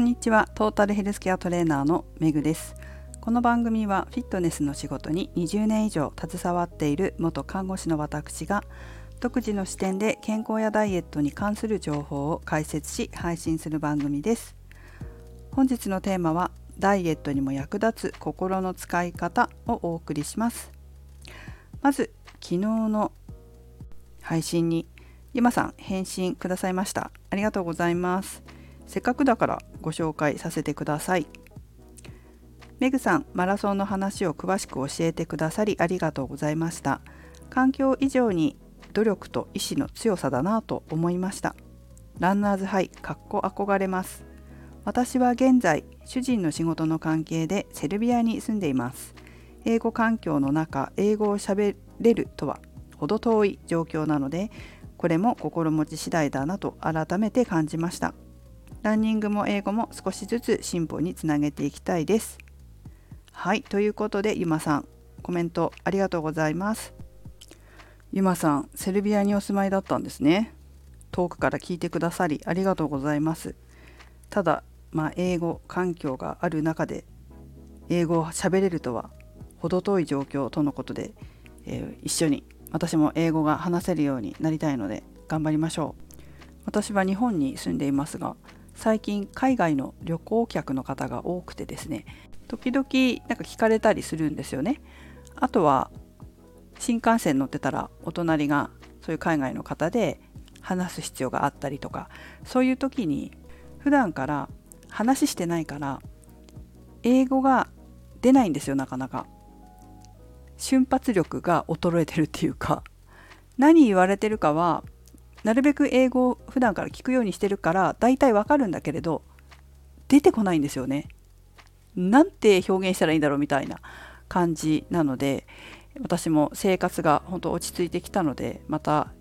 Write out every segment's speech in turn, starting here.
んにちは。トータルヘルスケアトレーナーのめぐです。この番組はフィットネスの仕事に20年以上携わっている元看護師の私が独自の視点で健康やダイエットに関する情報を解説し配信する番組です。本日のテーマはダイエットにも役立つ心の使い方をお送りします。まず昨日の配信にゆまさん返信くださいました。ありがとうございます。せっかくだからご紹介させてください。メグさんマラソンの話を詳しく教えてくださりありがとうございました。環境以上に努力と意志の強さだなと思いました。ランナーズハイかっこ憧れます。私は現在主人の仕事の関係でセルビアに住んでいます。英語環境の中英語をしゃべれるとは程遠い状況なのでこれも心持ち次第だなと改めて感じました。ランニングも英語も少しずつ進歩につなげていきたいです。はいということでゆまさんコメントありがとうございます。ゆまさんセルビアにお住まいだったんですね。遠くから聞いてくださりありがとうございます。ただまあ英語環境がある中で英語を喋れるとは程遠い状況とのことで、えー、一緒に私も英語が話せるようになりたいので頑張りましょう。私は日本に住んでいますが最近海外の旅行客の方が多くてですね時々なんか聞かれたりするんですよね。あとは新幹線乗ってたらお隣がそういう海外の方で話す必要があったりとかそういう時に普段から話してないから英語が出ないんですよなかなか。瞬発力が衰えてるっていうか何言われてるかはなるべく英語を普段から聞くようにしてるから大体わかるんだけれど出てこないんですよね。なんて表現したらいいんだろうみたいな感じなので私も生活が本当落ち着いてきたのでまた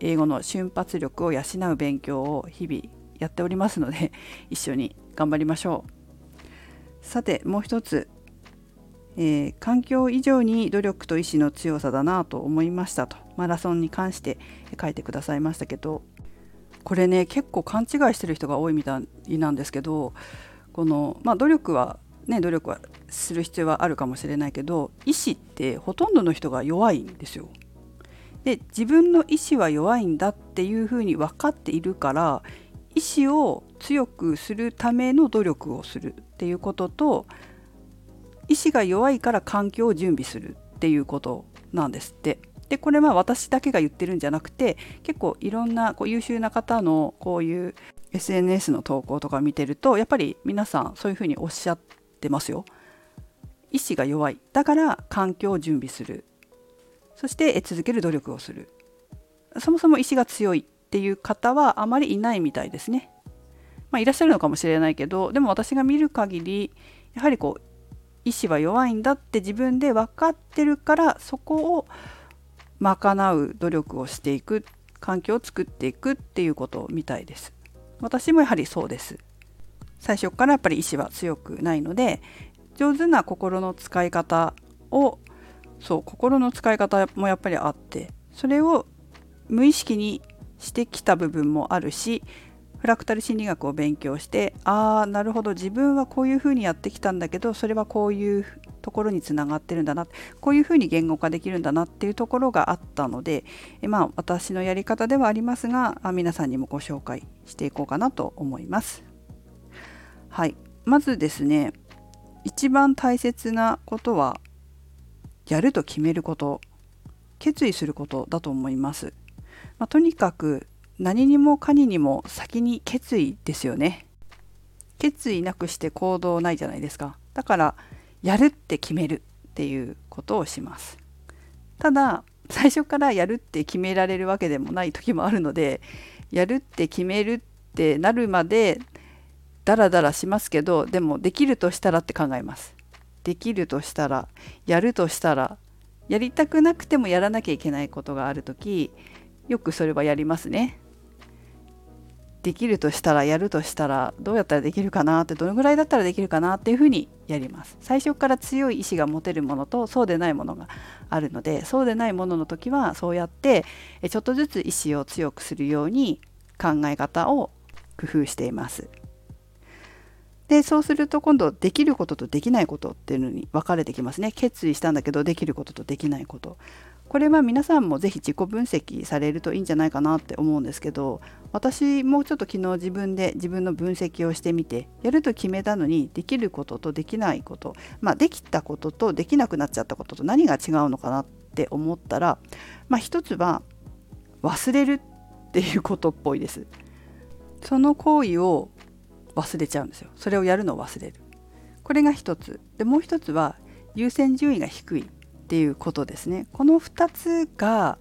英語の瞬発力を養う勉強を日々やっておりますので 一緒に頑張りましょう。さてもう一つえー、環境以上に努力と意志の強さだなと思いましたとマラソンに関して書いてくださいましたけどこれね結構勘違いしてる人が多いみたいなんですけどこの、まあ、努力はね努力はする必要はあるかもしれないけど意志ってほとんどの人が弱いんですよ。で自分の意志は弱いんだっていうふうに分かっているから意志を強くするための努力をするっていうことと意志が弱いから環境を準備するっていうことなんですって。でこれは私だけが言ってるんじゃなくて結構いろんなこう優秀な方のこういう SNS の投稿とか見てるとやっぱり皆さんそういうふうにおっしゃってますよ。意志が弱いだから環境を準備するそして続ける努力をするそもそも意志が強いっていう方はあまりいないみたいですね。まあ、いらっしゃるのかもしれないけどでも私が見る限りやはりこう意志は弱いんだって自分で分かってるからそこを賄う努力をしていく環境を作っていくっていうことみたいです。私もやはりそうです。最初からやっぱり意志は強くないので上手な心の使い方をそう心の使い方もやっぱりあってそれを無意識にしてきた部分もあるしフラクタル心理学を勉強してああなるほど自分はこういうふうにやってきたんだけどそれはこういうところにつながってるんだなこういうふうに言語化できるんだなっていうところがあったのでえまあ私のやり方ではありますが皆さんにもご紹介していこうかなと思います。はいまずですね一番大切なことはやると決めること決意することだと思います。まあ、とにかく何にもかににも先に決意ですよね決意なくして行動ないじゃないですかだからやるって決めるっていうことをします。ただ最初からやるって決められるわけでもない時もあるのでやるって決めるってなるまでダラダラしますけどでもできるとしたらって考えます。できるとしたらやるとしたらやりたくなくてもやらなきゃいけないことがある時よくそれはやりますね。できるとしたらやるとしたらどうやったらできるかなってどのぐらいだったらできるかなっていうふうにやります。最初から強い意志が持てるものとそうでないものがあるのでそうでないものの時はそうやってちょっとずつ意志を強くするように考え方を工夫しています。でそうすると今度できることとできないことっていうのに分かれてきますね。決意したんだけどできることとできないこと。これは皆さんも是非自己分析されるといいんじゃないかなって思うんですけど私もちょっと昨日自分で自分の分析をしてみてやると決めたのにできることとできないことまあできたこととできなくなっちゃったことと何が違うのかなって思ったらまあ一つは忘れるっていうことっぽいです。その行為を忘れちゃうんですよ。それをやるのを忘れる。これが一つ。でもう一つは優先順位が低いっていうことですね。この2つが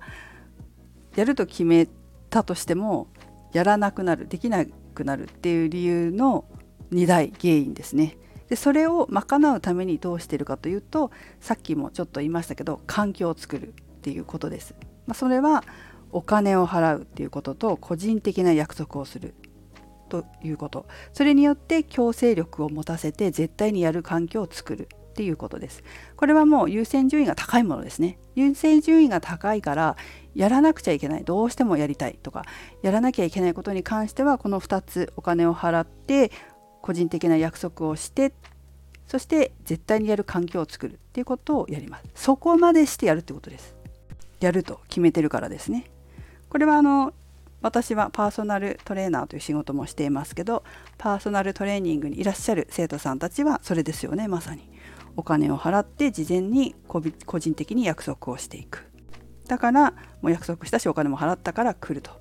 やると決めたとしてもやらなくなるできなくなるっていう理由の2大原因ですね。でそれを賄うためにどうしてるかというとさっきもちょっと言いましたけど環境を作るっていうことです、まあ、それはお金を払うっていうことと個人的な約束をするということ。それによって強制力を持たせて絶対にやる環境を作る。っていうことです。これはもう優先順位が高いものですね。優先順位が高いからやらなくちゃいけない。どうしてもやりたいとかやらなきゃいけないことに関してはこの2つお金を払って個人的な約束をしてそして絶対にやる環境を作る。っていうことをやります。そこまでしてやるってことです。やると決めてるからですね。これはあの私はパーソナルトレーナーという仕事もしていますけどパーソナルトレーニングにいらっしゃる生徒さんたちはそれですよねまさに。お金を払って事前に個人的に約束をしていく。だからもう約束したしお金も払ったから来ると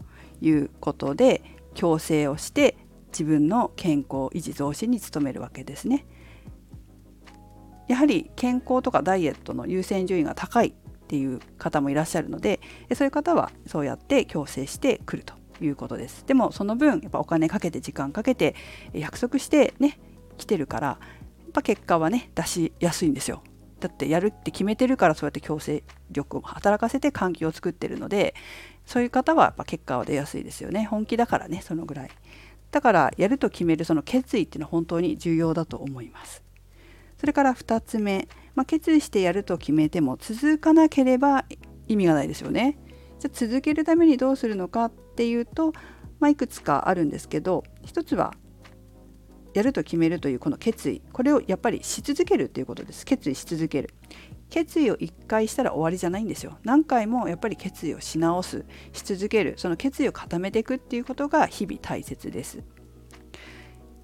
いうことで強制をして自分の健康維持増進に努めるわけですね。やはり健康とかダイエットの優先順位が高いっていう方もいらっしゃるのでそういう方はそうやって強制してくるということです。でもその分やっぱお金かけて時間かけて約束してね来てるからぱ結果はね出しやすいんですよ。だってやるって決めてるからそうやって強制力を働かせて環境を作ってるのでそういう方はやっぱ結果は出やすいですよね。本気だからねそのぐらい。だからやると決めるその決意っていうのは本当に重要だと思います。それから2つ目。まあ、決意してやると決めても続かなければ意味がないですよね。じゃ続けるためにどうするのかっていうと、まあ、いくつかあるんですけど一つはやると決めるというこの決意これをやっぱりし続けるということです。決意し続ける。決意を1回したら終わりじゃないんですよ。何回もやっぱり決意をし直すし続ける。その決意を固めていくっていうことが日々大切です。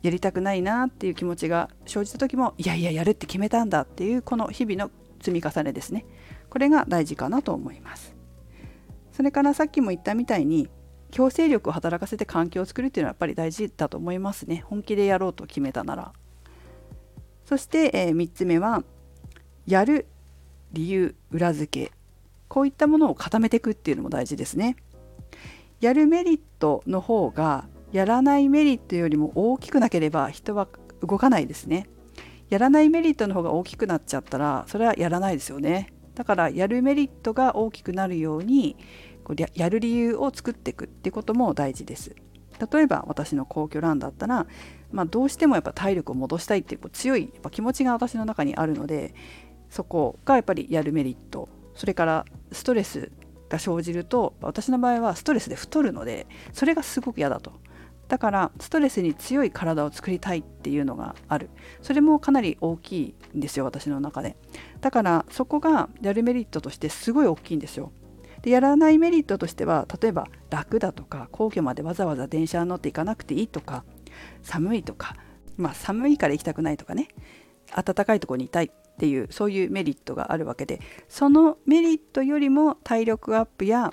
やりたくないなっていう気持ちが生じた時もいやいややるって決めたんだっていうこの日々の積み重ねですね。これが大事かなと思います。それからさっきも言ったみたいに強制力を働かせて環境を作るっていうのはやっぱり大事だと思いますね。本気でやろうと決めたなら。そして、えー、3つ目はやる理由裏付け。こういったものを固めていくっていうのも大事ですね。やるメリットの方がやらないメリットよりも大きくなければ人は動かないですね。やらないメリットの方が大きくなっちゃったらそれはやらないですよね。だからやるメリットが大きくなるようにこうやる理由を作っていくっていうことも大事です。例えば私の皇居ランだったら、まあ、どうしてもやっぱ体力を戻したいっていう強いやっぱ気持ちが私の中にあるのでそこがやっぱりやるメリット。それからストレスが生じると私の場合はストレスで太るのでそれがすごく嫌だと。だからストレスに強い体を作りたいっていうのがある。それもかなり大きいんですよ私の中で。だからそこがやるメリットとしてすごい大きいんですよ。でやらないメリットとしては例えば楽だとか皇居までわざわざ電車に乗って行かなくていいとか寒いとかまあ寒いから行きたくないとかね暖かいとこにいたいっていうそういうメリットがあるわけでそのメリットよりも体力アップや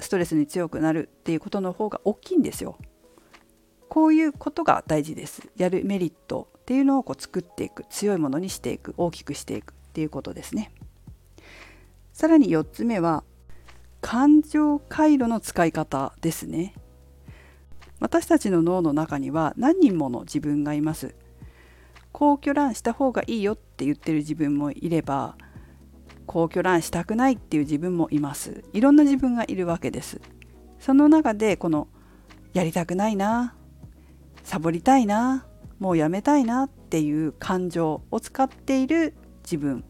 ストレスに強くなるっていうことの方が大きいんですよ。こういうことが大事です。やるメリットっていうのをこう作っていく強いものにしていく大きくしていくっていうことですね。さらに4つ目は感情回路の使い方ですね。私たちの脳の中には何人もの自分がいます。皇居ランした方がいいよって言ってる自分もいれば皇居ランしたくないっていう自分もいます。いろんな自分がいるわけです。その中でこのやりたくないなサボりたいなもうやめたいなっていう感情を使っている自分。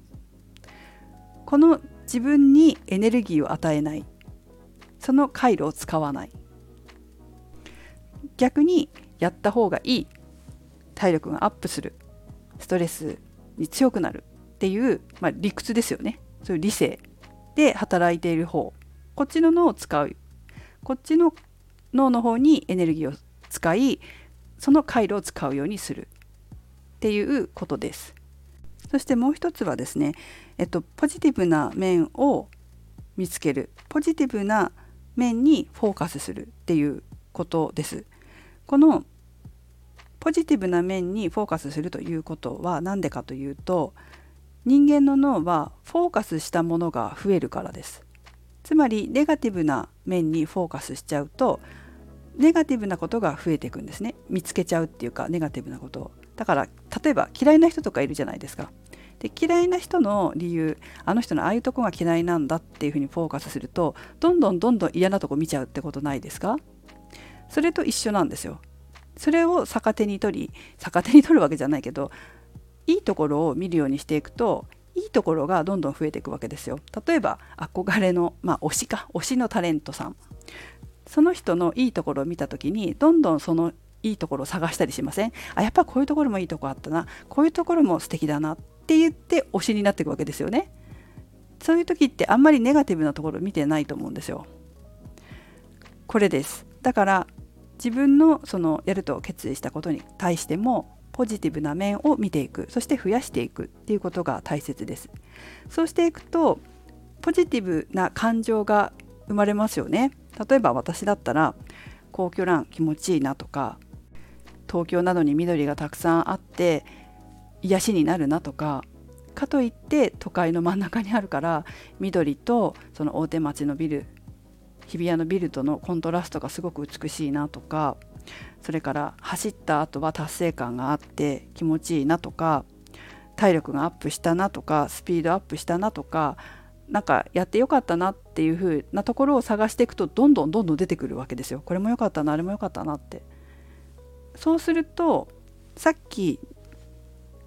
この自分にエネルギーを与えない。その回路を使わない。逆にやった方がいい体力がアップする。ストレスに強くなるっていう、まあ、理屈ですよね。そういう理性で働いている方。こっちの脳を使う。こっちの脳の方にエネルギーを使いその回路を使うようにするっていうことです。そしてもう一つはですね、えっと、ポジティブな面を見つけるポジティブな面にフォーカスするっていうことです。このポジティブな面にフォーカスするということは何でかというと人間の脳はフォーカスしたものが増えるからです。つまりネガティブな面にフォーカスしちゃうとネガティブなことが増えていくんですね見つけちゃうっていうかネガティブなことをだから例えば嫌いな人とかいるじゃないですかで嫌いな人の理由あの人のああいうとこが嫌いなんだっていうふうにフォーカスするとどんどんどんどん嫌なとこ見ちゃうってことないですか？それと一緒なんですよ。それを逆手に取り逆手に取るわけじゃないけどいいところを見るようにしていくといいところがどんどん増えていくわけですよ。例えば憧れのまあ推しか推しのタレントさん。その人のいいところを見た時にどんどんそのいいところを探したりしません？あやっぱこういうところもいいとこあったな。こういうところも素敵だな。っって言って推しになっていくわけですよね。そういう時ってあんまりネガティブなところ見てないと思うんですよ。これです。だから自分のそのやると決意したことに対してもポジティブな面を見ていく。そして増やしていくっていうことが大切です。そうしていくとポジティブな感情が生まれますよね。例えば私だったら皇居ラン気持ちいいなとか東京などに緑がたくさんあって癒しになるなとかかといって都会の真ん中にあるから緑とその大手町のビル日比谷のビルとのコントラストがすごく美しいなとかそれから走った後は達成感があって気持ちいいなとか体力がアップしたなとかスピードアップしたなとかなんかやってよかったなっていう風なところを探していくとどんどんどんどん出てくるわけですよ。これも良かったなあれも良かったなって。そうするとさっき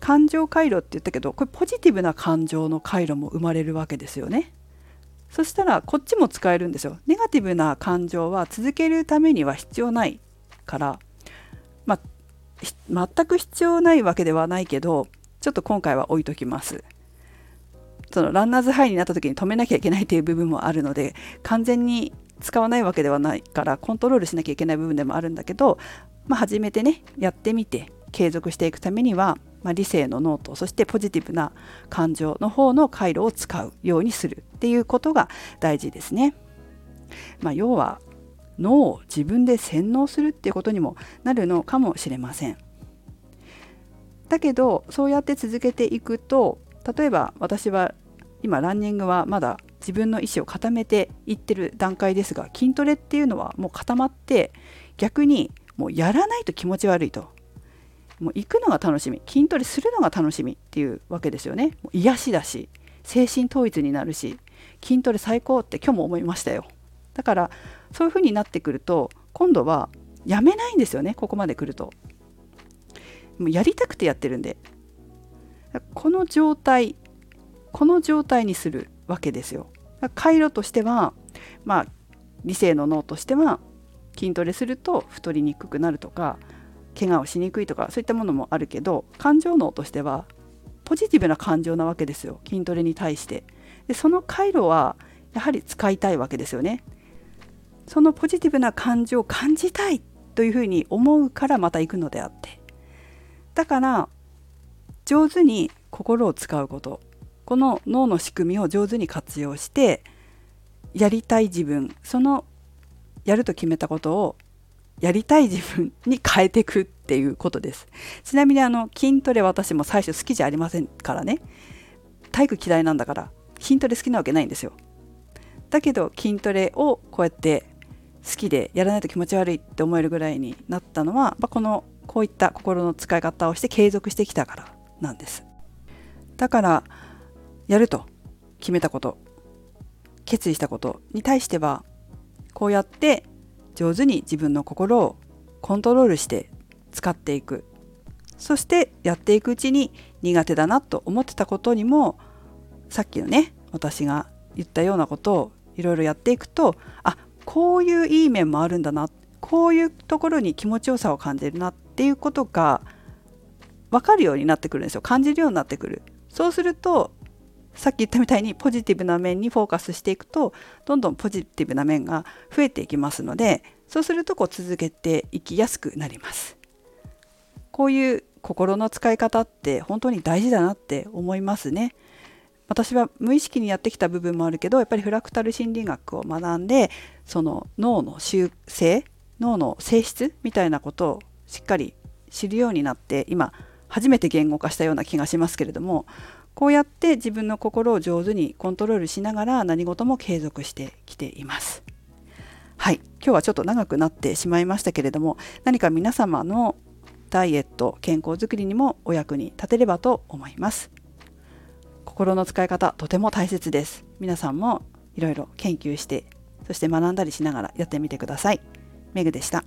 感情回路って言ったけどこれポジティブな感情の回路も生まれるわけですよね。そしたらこっちも使えるんですよ。ネガティブな感情は続けるためには必要ないから、ま、全く必要ないわけではないけどちょっと今回は置いときます。そのランナーズハイになった時に止めなきゃいけないという部分もあるので完全に使わないわけではないからコントロールしなきゃいけない部分でもあるんだけど、まあ、初めてねやってみて継続していくためには、まあ、理性の脳とそしてポジティブな感情の方の回路を使うようにするっていうことが大事ですね。まあ、要は脳を自分で洗脳するっていうことにもなるのかもしれません。だけどそうやって続けていくと例えば私は今ランニングはまだ自分の意思を固めていってる段階ですが筋トレっていうのはもう固まって逆にもうやらないと気持ち悪いともう行くのが楽しみ筋トレするのが楽しみっていうわけですよね。もう癒しだし精神統一になるし筋トレ最高って今日も思いましたよ。だからそういう風になってくると今度はやめないんですよねここまで来ると。もうやりたくてやってるんで。この状態この状態にするわけですよ。回路としてはまあ理性の脳としては筋トレすると太りにくくなるとか怪我をしにくいとかそういったものもあるけど感情脳としてはポジティブな感情なわけですよ。筋トレに対して。でその回路はやはり使いたいわけですよね。そのポジティブな感情を感じたいというふうに思うからまた行くのであって。だから上手に心を使うこと。この脳の仕組みを上手に活用してやりたい自分そのやると決めたことをやりたい自分に変えていくっていうことです。ちなみにあの筋トレ私も最初好きじゃありませんからね。体育嫌いなんだから筋トレ好きなわけないんですよ。だけど筋トレをこうやって好きでやらないと気持ち悪いって思えるぐらいになったのは、まあ、このこういった心の使い方をして継続してきたからなんです。だからやると決めたこと決意したことに対してはこうやって上手に自分の心をコントロールして使っていく。そしてやっていくうちに苦手だなと思ってたことにもさっきのね私が言ったようなことをいろいろやっていくとあこういういい面もあるんだなこういうところに気持ちよさを感じるなっていうことが分かるようになってくるんですよ。感じるようになってくる。そうするとさっき言ったみたいにポジティブな面にフォーカスしていくとどんどんポジティブな面が増えていきますのでそうするとこう続けていきやすくなります。こういう心の使い方って本当に大事だなって思いますね。私は無意識にやってきた部分もあるけどやっぱりフラクタル心理学を学んでその脳の習性脳の性質みたいなことをしっかり知るようになって今初めて言語化したような気がしますけれどもこうやって自分の心を上手にコントロールしながら何事も継続してきています。はい。今日はちょっと長くなってしまいましたけれども何か皆様のダイエット健康づくりにもお役に立てればと思います。心の使い方とても大切です。皆さんもいろいろ研究してそして学んだりしながらやってみてください。メグでした。